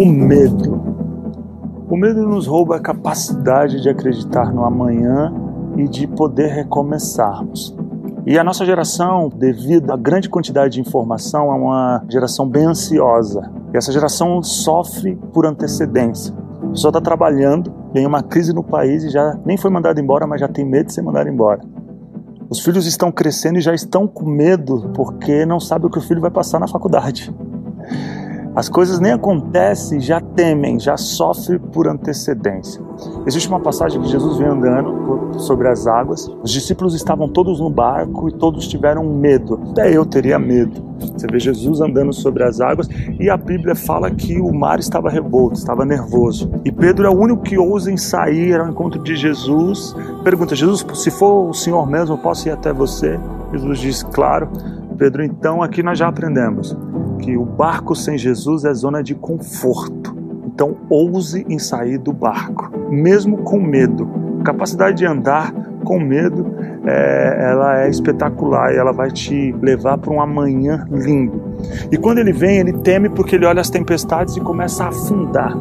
O medo. O medo nos rouba a capacidade de acreditar no amanhã e de poder recomeçarmos. E a nossa geração, devido à grande quantidade de informação, é uma geração bem ansiosa. E essa geração sofre por antecedência. Pessoa está trabalhando, vem uma crise no país e já nem foi mandado embora, mas já tem medo de ser mandado embora. Os filhos estão crescendo e já estão com medo porque não sabe o que o filho vai passar na faculdade. As coisas nem acontecem, já temem, já sofrem por antecedência. Existe uma passagem que Jesus vem andando sobre as águas. Os discípulos estavam todos no barco e todos tiveram medo. Até eu teria medo. Você vê Jesus andando sobre as águas e a Bíblia fala que o mar estava revolto, estava nervoso. E Pedro é o único que ousa em sair ao encontro de Jesus. Pergunta: Jesus, se for o Senhor mesmo, posso ir até você? Jesus diz: Claro. Pedro, então aqui nós já aprendemos que o barco sem Jesus é zona de conforto. Então ouse em sair do barco, mesmo com medo. A capacidade de andar com medo, é, ela é espetacular e ela vai te levar para um amanhã lindo. E quando ele vem, ele teme porque ele olha as tempestades e começa a afundar.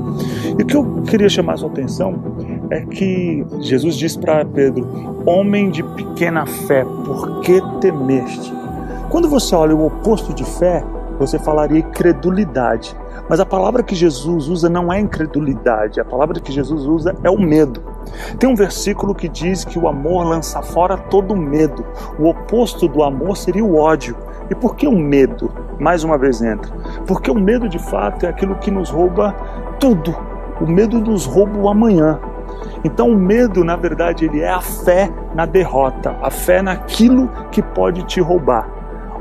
E o que eu queria chamar sua atenção é que Jesus diz para Pedro: Homem de pequena fé, por que temeste? Quando você olha o oposto de fé, você falaria incredulidade. Mas a palavra que Jesus usa não é incredulidade, a palavra que Jesus usa é o medo. Tem um versículo que diz que o amor lança fora todo medo. O oposto do amor seria o ódio. E por que o medo? Mais uma vez entra. Porque o medo de fato é aquilo que nos rouba tudo. O medo nos rouba o amanhã. Então o medo, na verdade, ele é a fé na derrota, a fé naquilo que pode te roubar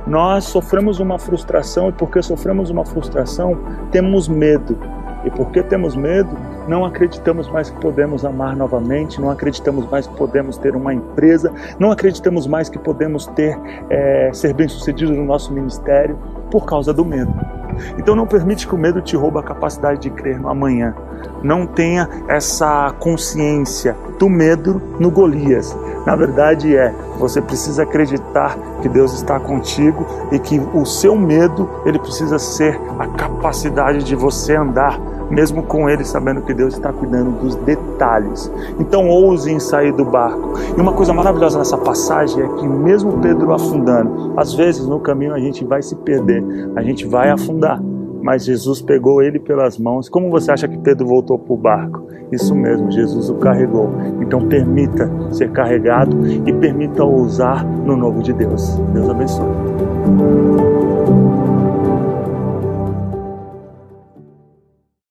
nós sofremos uma frustração e porque sofremos uma frustração, temos medo. E porque temos medo, não acreditamos mais que podemos amar novamente, não acreditamos mais que podemos ter uma empresa, não acreditamos mais que podemos ter é, ser bem sucedido no nosso ministério por causa do medo. Então não permite que o medo te roube a capacidade de crer no amanhã. Não tenha essa consciência do medo no Golias. Na verdade é, você precisa acreditar que Deus está contigo e que o seu medo, ele precisa ser a capacidade de você andar mesmo com ele sabendo que Deus está cuidando dos detalhes. Então ouse em sair do barco. E uma coisa maravilhosa nessa passagem é que mesmo Pedro afundando, às vezes no caminho a gente vai se perder, a gente vai afundar. Mas Jesus pegou ele pelas mãos. Como você acha que Pedro voltou para o barco? Isso mesmo, Jesus o carregou. Então permita ser carregado e permita ousar no novo de Deus. Deus abençoe.